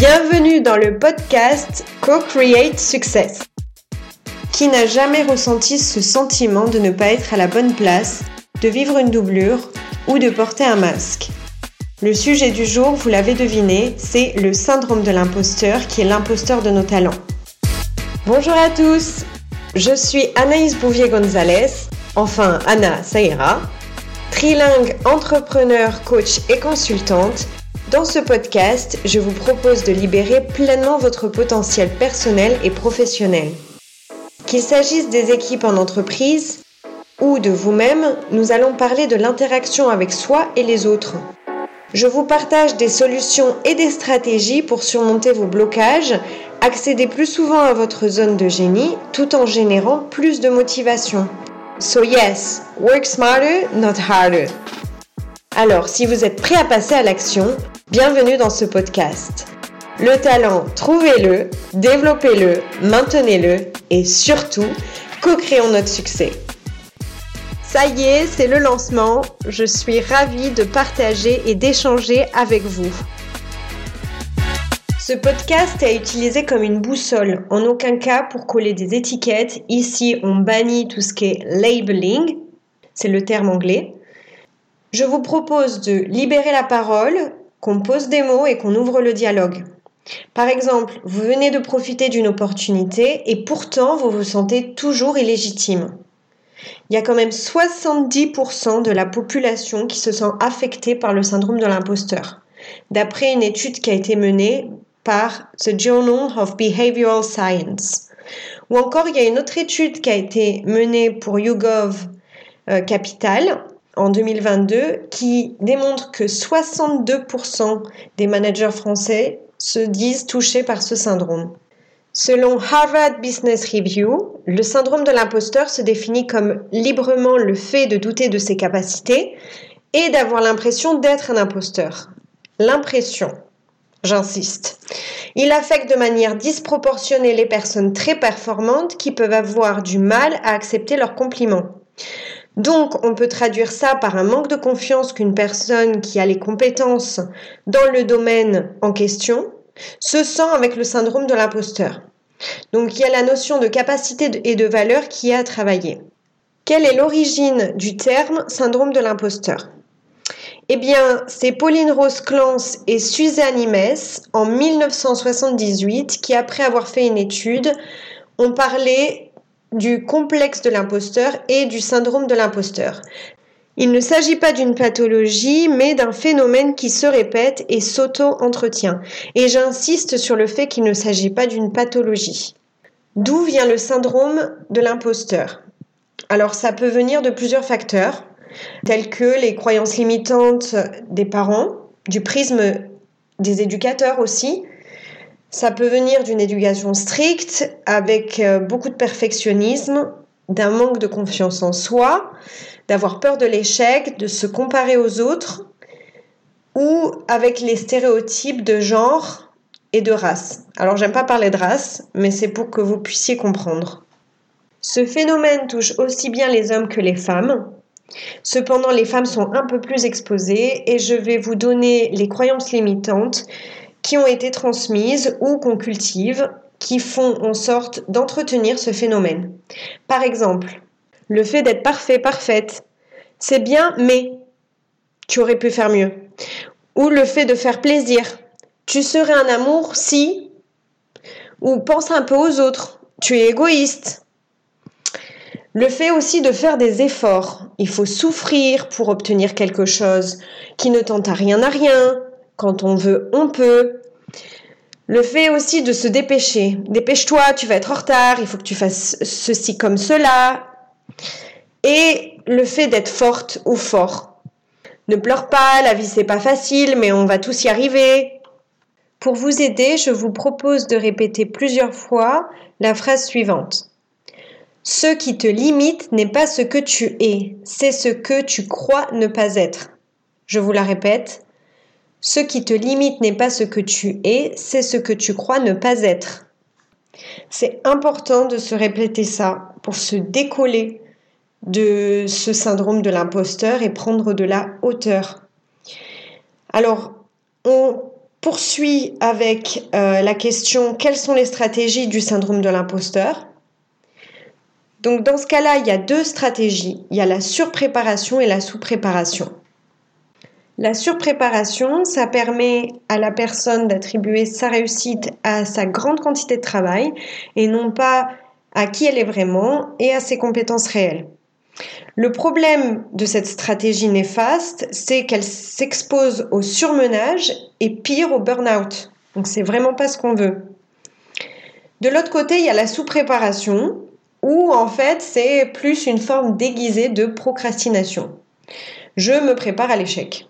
Bienvenue dans le podcast Co-Create Success. Qui n'a jamais ressenti ce sentiment de ne pas être à la bonne place, de vivre une doublure ou de porter un masque? Le sujet du jour, vous l'avez deviné, c'est le syndrome de l'imposteur qui est l'imposteur de nos talents. Bonjour à tous, je suis Anaïs Bouvier-Gonzalez, enfin Anna, ça trilingue, entrepreneur, coach et consultante dans ce podcast, je vous propose de libérer pleinement votre potentiel personnel et professionnel. Qu'il s'agisse des équipes en entreprise ou de vous-même, nous allons parler de l'interaction avec soi et les autres. Je vous partage des solutions et des stratégies pour surmonter vos blocages, accéder plus souvent à votre zone de génie tout en générant plus de motivation. So yes, work smarter, not harder. Alors, si vous êtes prêt à passer à l'action, bienvenue dans ce podcast. Le talent, trouvez-le, développez-le, maintenez-le et surtout, co-créons notre succès. Ça y est, c'est le lancement. Je suis ravie de partager et d'échanger avec vous. Ce podcast est utilisé comme une boussole, en aucun cas pour coller des étiquettes. Ici, on bannit tout ce qui est labeling, c'est le terme anglais. Je vous propose de libérer la parole, qu'on pose des mots et qu'on ouvre le dialogue. Par exemple, vous venez de profiter d'une opportunité et pourtant vous vous sentez toujours illégitime. Il y a quand même 70% de la population qui se sent affectée par le syndrome de l'imposteur, d'après une étude qui a été menée par The Journal of Behavioral Science. Ou encore, il y a une autre étude qui a été menée pour YouGov euh, Capital en 2022 qui démontre que 62% des managers français se disent touchés par ce syndrome. Selon Harvard Business Review, le syndrome de l'imposteur se définit comme librement le fait de douter de ses capacités et d'avoir l'impression d'être un imposteur. L'impression, j'insiste. Il affecte de manière disproportionnée les personnes très performantes qui peuvent avoir du mal à accepter leurs compliments. Donc, on peut traduire ça par un manque de confiance qu'une personne qui a les compétences dans le domaine en question se sent avec le syndrome de l'imposteur. Donc, il y a la notion de capacité et de valeur qui est à travailler. Quelle est l'origine du terme syndrome de l'imposteur? Eh bien, c'est Pauline Rose Clance et Suzanne Imes en 1978 qui, après avoir fait une étude, ont parlé du complexe de l'imposteur et du syndrome de l'imposteur. Il ne s'agit pas d'une pathologie, mais d'un phénomène qui se répète et s'auto-entretient. Et j'insiste sur le fait qu'il ne s'agit pas d'une pathologie. D'où vient le syndrome de l'imposteur? Alors ça peut venir de plusieurs facteurs, tels que les croyances limitantes des parents, du prisme des éducateurs aussi, ça peut venir d'une éducation stricte, avec euh, beaucoup de perfectionnisme, d'un manque de confiance en soi, d'avoir peur de l'échec, de se comparer aux autres, ou avec les stéréotypes de genre et de race. Alors j'aime pas parler de race, mais c'est pour que vous puissiez comprendre. Ce phénomène touche aussi bien les hommes que les femmes. Cependant, les femmes sont un peu plus exposées et je vais vous donner les croyances limitantes qui ont été transmises ou qu'on cultive, qui font en sorte d'entretenir ce phénomène. Par exemple, le fait d'être parfait, parfaite, c'est bien, mais tu aurais pu faire mieux. Ou le fait de faire plaisir, tu serais un amour si, ou pense un peu aux autres, tu es égoïste. Le fait aussi de faire des efforts, il faut souffrir pour obtenir quelque chose qui ne tente à rien à rien, quand on veut, on peut. Le fait aussi de se dépêcher. Dépêche-toi, tu vas être en retard, il faut que tu fasses ceci comme cela. Et le fait d'être forte ou fort. Ne pleure pas, la vie c'est pas facile, mais on va tous y arriver. Pour vous aider, je vous propose de répéter plusieurs fois la phrase suivante. Ce qui te limite n'est pas ce que tu es, c'est ce que tu crois ne pas être. Je vous la répète. Ce qui te limite n'est pas ce que tu es, c'est ce que tu crois ne pas être. C'est important de se répéter ça pour se décoller de ce syndrome de l'imposteur et prendre de la hauteur. Alors, on poursuit avec euh, la question quelles sont les stratégies du syndrome de l'imposteur? Donc dans ce cas-là, il y a deux stratégies. Il y a la surpréparation et la sous-préparation. La surpréparation, ça permet à la personne d'attribuer sa réussite à sa grande quantité de travail et non pas à qui elle est vraiment et à ses compétences réelles. Le problème de cette stratégie néfaste, c'est qu'elle s'expose au surmenage et pire au burn-out. Donc c'est vraiment pas ce qu'on veut. De l'autre côté, il y a la sous-préparation où en fait c'est plus une forme déguisée de procrastination. Je me prépare à l'échec.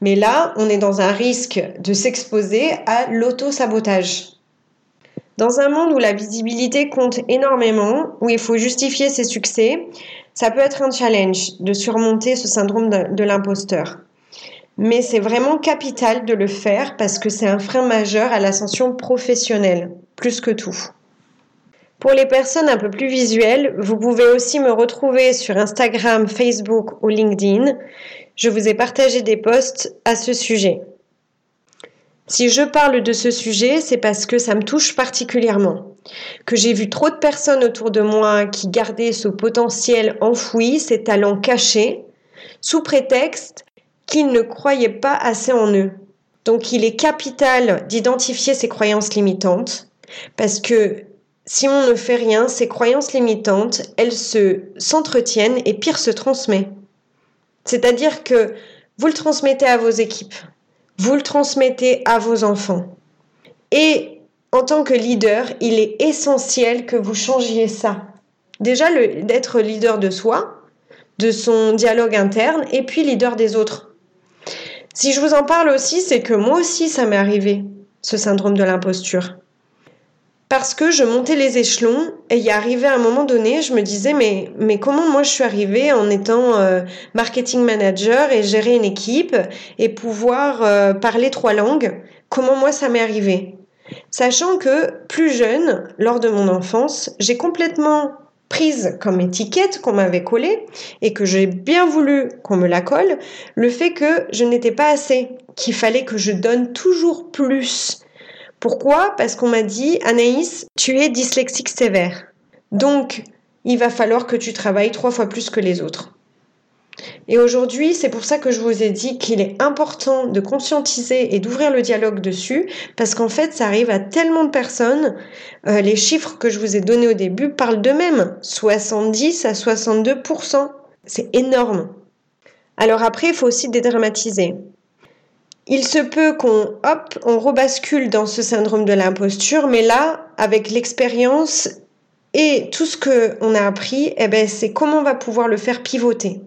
Mais là, on est dans un risque de s'exposer à l'auto-sabotage. Dans un monde où la visibilité compte énormément, où il faut justifier ses succès, ça peut être un challenge de surmonter ce syndrome de, l'imposteur. Mais c'est vraiment capital de le faire parce que c'est un frein majeur à l'ascension professionnelle, plus que tout. Pour les personnes un peu plus visuelles, vous pouvez aussi me retrouver sur Instagram, Facebook ou LinkedIn. Je vous ai partagé des posts à ce sujet. Si je parle de ce sujet, c'est parce que ça me touche particulièrement. Que j'ai vu trop de personnes autour de moi qui gardaient ce potentiel enfoui, ces talents cachés, sous prétexte qu'ils ne croyaient pas assez en eux. Donc il est capital d'identifier ces croyances limitantes, parce que si on ne fait rien, ces croyances limitantes, elles se s'entretiennent et pire se transmet. C'est-à-dire que vous le transmettez à vos équipes, vous le transmettez à vos enfants. Et en tant que leader, il est essentiel que vous changiez ça. Déjà, d'être leader de soi, de son dialogue interne, et puis leader des autres. Si je vous en parle aussi, c'est que moi aussi, ça m'est arrivé, ce syndrome de l'imposture parce que je montais les échelons et y arrivé à un moment donné, je me disais mais mais comment moi je suis arrivée en étant euh, marketing manager et gérer une équipe et pouvoir euh, parler trois langues, comment moi ça m'est arrivé? Sachant que plus jeune, lors de mon enfance, j'ai complètement prise comme étiquette qu'on m'avait collée et que j'ai bien voulu qu'on me la colle, le fait que je n'étais pas assez, qu'il fallait que je donne toujours plus pourquoi? Parce qu'on m'a dit, Anaïs, tu es dyslexique sévère. Donc, il va falloir que tu travailles trois fois plus que les autres. Et aujourd'hui, c'est pour ça que je vous ai dit qu'il est important de conscientiser et d'ouvrir le dialogue dessus, parce qu'en fait, ça arrive à tellement de personnes. Euh, les chiffres que je vous ai donnés au début parlent d'eux-mêmes. 70 à 62%. C'est énorme. Alors après, il faut aussi dédramatiser il se peut qu'on hop, on rebascule dans ce syndrome de l'imposture, mais là, avec l'expérience et tout ce que on a appris, eh ben, c'est comment on va pouvoir le faire pivoter.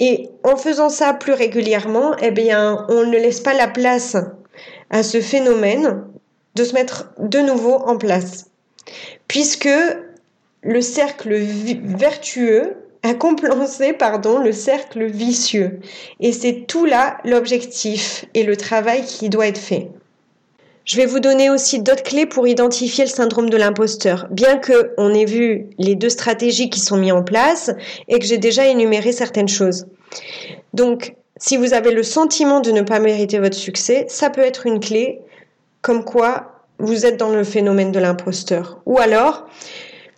Et en faisant ça plus régulièrement, eh bien, on ne laisse pas la place à ce phénomène de se mettre de nouveau en place. Puisque le cercle vertueux à compenser pardon, le cercle vicieux. Et c'est tout là l'objectif et le travail qui doit être fait. Je vais vous donner aussi d'autres clés pour identifier le syndrome de l'imposteur, bien que on ait vu les deux stratégies qui sont mises en place et que j'ai déjà énuméré certaines choses. Donc, si vous avez le sentiment de ne pas mériter votre succès, ça peut être une clé comme quoi vous êtes dans le phénomène de l'imposteur. Ou alors,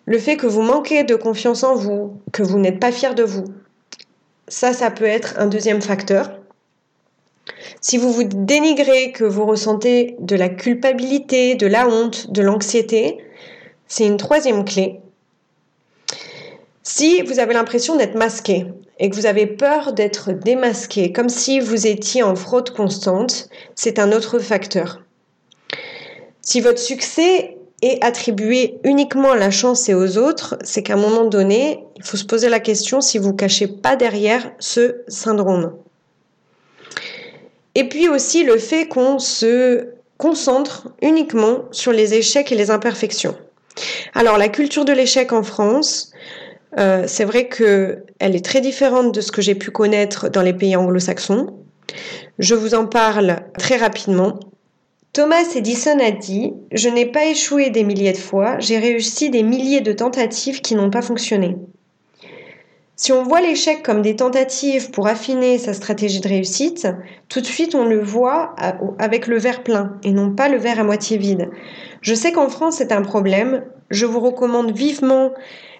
le fait que vous manquez de confiance en vous, que vous n'êtes pas fier de vous, ça, ça peut être un deuxième facteur. Si vous vous dénigrez, que vous ressentez de la culpabilité, de la honte, de l'anxiété, c'est une troisième clé. Si vous avez l'impression d'être masqué et que vous avez peur d'être démasqué, comme si vous étiez en fraude constante, c'est un autre facteur. Si votre succès et attribuer uniquement la chance et aux autres, c'est qu'à un moment donné, il faut se poser la question si vous cachez pas derrière ce syndrome. Et puis aussi le fait qu'on se concentre uniquement sur les échecs et les imperfections. Alors la culture de l'échec en France, euh, c'est vrai qu'elle est très différente de ce que j'ai pu connaître dans les pays anglo-saxons. Je vous en parle très rapidement. Thomas Edison a dit Je n'ai pas échoué des milliers de fois, j'ai réussi des milliers de tentatives qui n'ont pas fonctionné. Si on voit l'échec comme des tentatives pour affiner sa stratégie de réussite, tout de suite on le voit avec le verre plein et non pas le verre à moitié vide. Je sais qu'en France c'est un problème. Je vous recommande vivement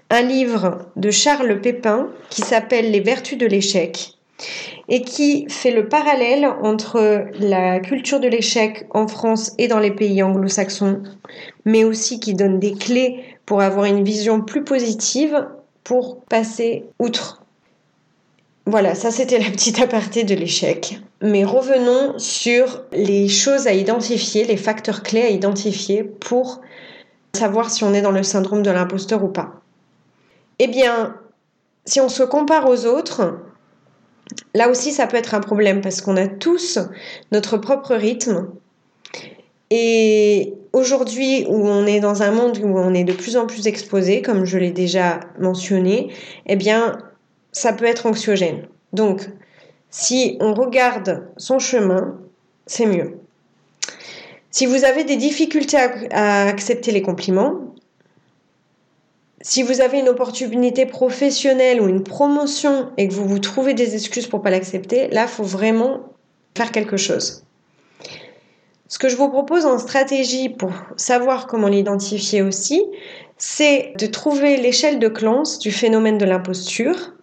un livre de Charles Pépin qui s'appelle Les vertus de l'échec et qui fait le parallèle entre la culture de l'échec en France et dans les pays anglo-saxons, mais aussi qui donne des clés pour avoir une vision plus positive pour passer outre. Voilà, ça c'était la petite aparté de l'échec. Mais revenons sur les choses à identifier, les facteurs clés à identifier pour savoir si on est dans le syndrome de l'imposteur ou pas. Eh bien, si on se compare aux autres, là aussi ça peut être un problème parce qu'on a tous notre propre rythme. Et aujourd'hui, où on est dans un monde où on est de plus en plus exposé, comme je l'ai déjà mentionné, eh bien, ça peut être anxiogène. Donc, si on regarde son chemin, c'est mieux. Si vous avez des difficultés à, accepter les compliments, si vous avez une opportunité professionnelle ou une promotion et que vous vous trouvez des excuses pour pas l'accepter, là, il faut vraiment faire quelque chose. Ce que je vous propose en stratégie pour savoir comment l'identifier aussi, c'est de trouver l'échelle de Clance du phénomène de l'imposture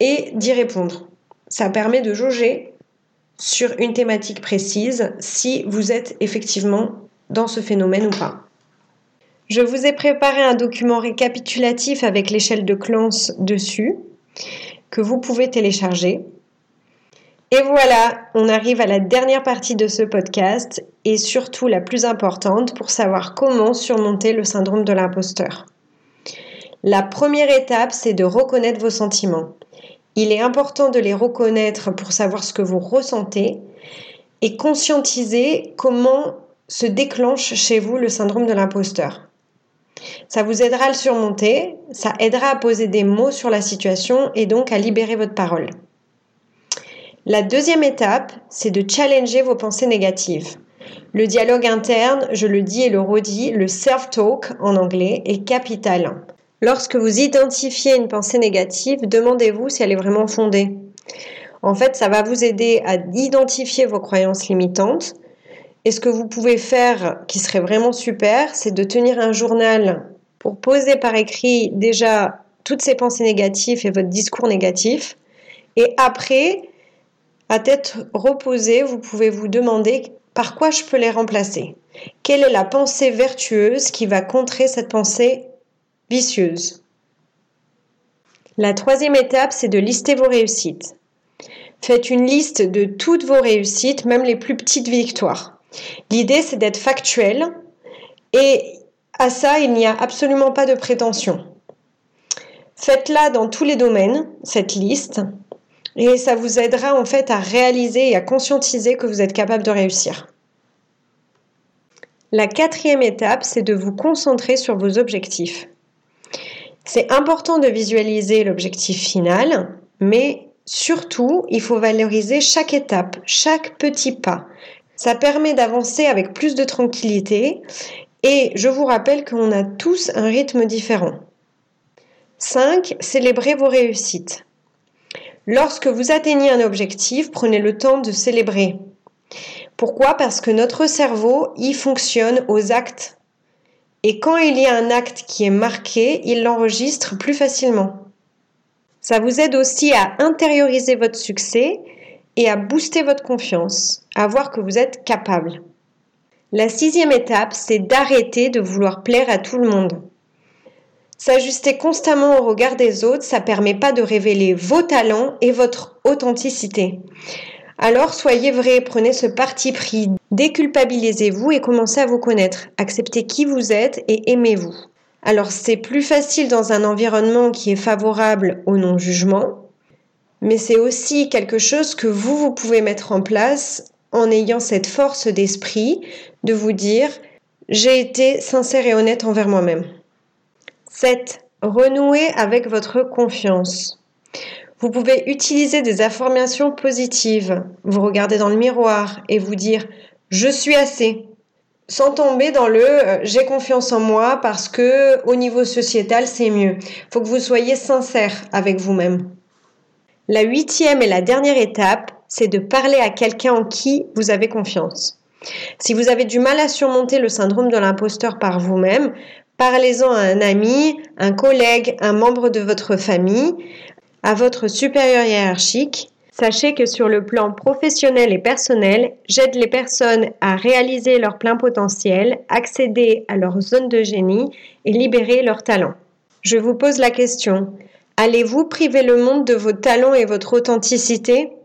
et d'y répondre. Ça permet de jauger sur une thématique précise si vous êtes effectivement dans ce phénomène ou pas. Je vous ai préparé un document récapitulatif avec l'échelle de Clance dessus que vous pouvez télécharger. Et voilà, on arrive à la dernière partie de ce podcast et surtout la plus importante pour savoir comment surmonter le syndrome de l'imposteur. La première étape, c'est de reconnaître vos sentiments. Il est important de les reconnaître pour savoir ce que vous ressentez et conscientiser comment se déclenche chez vous le syndrome de l'imposteur. Ça vous aidera à le surmonter, ça aidera à poser des mots sur la situation et donc à libérer votre parole. La deuxième étape, c'est de challenger vos pensées négatives. Le dialogue interne, je le dis et le redis, le self-talk en anglais, est capital. Lorsque vous identifiez une pensée négative, demandez-vous si elle est vraiment fondée. En fait, ça va vous aider à identifier vos croyances limitantes. Et ce que vous pouvez faire, qui serait vraiment super, c'est de tenir un journal pour poser par écrit déjà toutes ces pensées négatives et votre discours négatif. Et après, à tête reposée, vous pouvez vous demander par quoi je peux les remplacer. Quelle est la pensée vertueuse qui va contrer cette pensée vicieuse? La troisième étape, c'est de lister vos réussites. Faites une liste de toutes vos réussites, même les plus petites victoires. L'idée, c'est d'être factuel et à ça, il n'y a absolument pas de prétention. Faites-la dans tous les domaines, cette liste, et ça vous aidera en fait à réaliser et à conscientiser que vous êtes capable de réussir. La quatrième étape, c'est de vous concentrer sur vos objectifs. C'est important de visualiser l'objectif final, mais surtout, il faut valoriser chaque étape, chaque petit pas. Ça permet d'avancer avec plus de tranquillité et je vous rappelle qu'on a tous un rythme différent. 5. Célébrez vos réussites. Lorsque vous atteignez un objectif, prenez le temps de célébrer. Pourquoi? Parce que notre cerveau, y fonctionne aux actes. Et quand il y a un acte qui est marqué, il l'enregistre plus facilement. Ça vous aide aussi à intérioriser votre succès et à booster votre confiance, à voir que vous êtes capable. La sixième étape, c'est d'arrêter de vouloir plaire à tout le monde. S'ajuster constamment au regard des autres, ça permet pas de révéler vos talents et votre authenticité. Alors soyez vrai, prenez ce parti pris, déculpabilisez-vous et commencez à vous connaître. Acceptez qui vous êtes et aimez-vous. Alors c'est plus facile dans un environnement qui est favorable au non-jugement, mais c'est aussi quelque chose que vous, vous pouvez mettre en place en ayant cette force d'esprit de vous dire j'ai été sincère et honnête envers moi-même. 7. Renouer avec votre confiance. Vous pouvez utiliser des affirmations positives. Vous regardez dans le miroir et vous dire je suis assez. Sans tomber dans le euh, j'ai confiance en moi parce que au niveau sociétal c'est mieux. Faut que vous soyez sincère avec vous-même. La huitième et la dernière étape, c'est de parler à quelqu'un en qui vous avez confiance. Si vous avez du mal à surmonter le syndrome de l'imposteur par vous-même, parlez-en à un ami, un collègue, un membre de votre famille, à votre supérieur hiérarchique. Sachez que sur le plan professionnel et personnel, j'aide les personnes à réaliser leur plein potentiel, accéder à leur zone de génie et libérer leurs talents. Je vous pose la question, allez-vous priver le monde de vos talents et votre authenticité?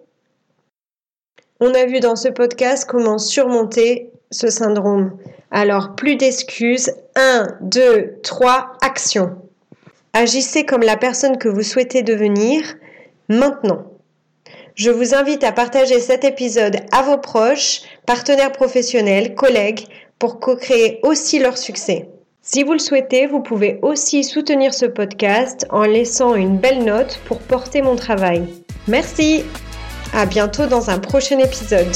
On a vu dans ce podcast comment surmonter ce syndrome. Alors, plus d'excuses. 1, 2, 3, action. Agissez comme la personne que vous souhaitez devenir maintenant. Je vous invite à partager cet épisode à vos proches, partenaires professionnels, collègues, pour co-créer aussi leur succès. Si vous le souhaitez, vous pouvez aussi soutenir ce podcast en laissant une belle note pour porter mon travail. Merci. À bientôt dans un prochain épisode.